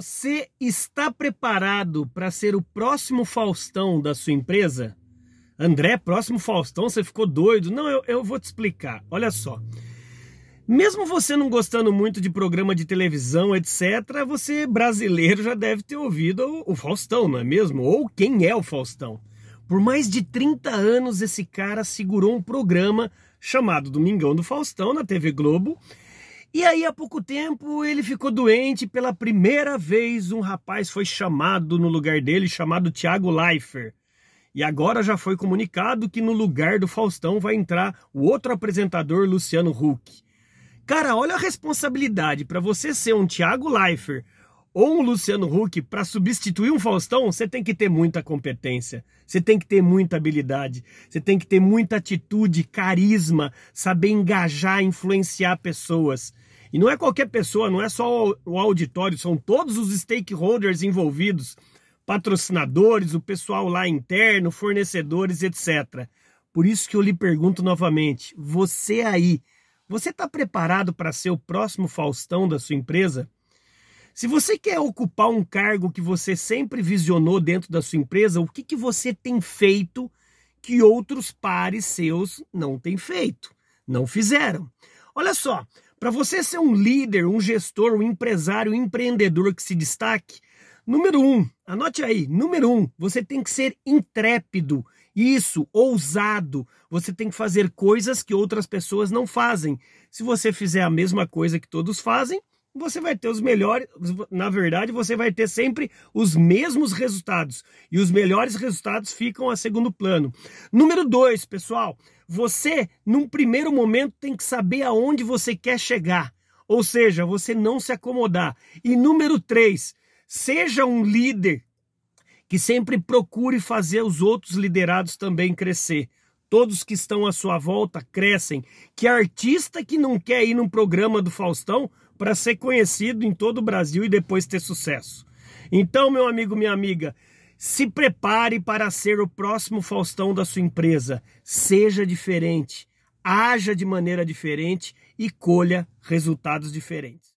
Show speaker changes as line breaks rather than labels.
Você está preparado para ser o próximo Faustão da sua empresa? André, próximo Faustão, você ficou doido? Não, eu, eu vou te explicar. Olha só. Mesmo você não gostando muito de programa de televisão, etc., você brasileiro já deve ter ouvido o, o Faustão, não é mesmo? Ou quem é o Faustão? Por mais de 30 anos, esse cara segurou um programa chamado Domingão do Faustão na TV Globo e aí, há pouco tempo, ele ficou doente. Pela primeira vez, um rapaz foi chamado no lugar dele, chamado Thiago Leifert. E agora já foi comunicado que no lugar do Faustão vai entrar o outro apresentador, Luciano Huck. Cara, olha a responsabilidade. Para você ser um Thiago Leifert ou um Luciano Huck para substituir um Faustão, você tem que ter muita competência, você tem que ter muita habilidade, você tem que ter muita atitude, carisma, saber engajar, influenciar pessoas. E não é qualquer pessoa, não é só o auditório, são todos os stakeholders envolvidos, patrocinadores, o pessoal lá interno, fornecedores, etc. Por isso que eu lhe pergunto novamente: você aí, você está preparado para ser o próximo Faustão da sua empresa? Se você quer ocupar um cargo que você sempre visionou dentro da sua empresa, o que, que você tem feito que outros pares seus não têm feito, não fizeram? Olha só, para você ser um líder, um gestor, um empresário, um empreendedor que se destaque, número um, anote aí, número um, você tem que ser intrépido, isso, ousado. Você tem que fazer coisas que outras pessoas não fazem. Se você fizer a mesma coisa que todos fazem, você vai ter os melhores, na verdade, você vai ter sempre os mesmos resultados. E os melhores resultados ficam a segundo plano. Número dois, pessoal, você, num primeiro momento, tem que saber aonde você quer chegar. Ou seja, você não se acomodar. E número três, seja um líder que sempre procure fazer os outros liderados também crescer. Todos que estão à sua volta crescem. Que artista que não quer ir num programa do Faustão para ser conhecido em todo o Brasil e depois ter sucesso. Então, meu amigo, minha amiga, se prepare para ser o próximo Faustão da sua empresa. Seja diferente, haja de maneira diferente e colha resultados diferentes.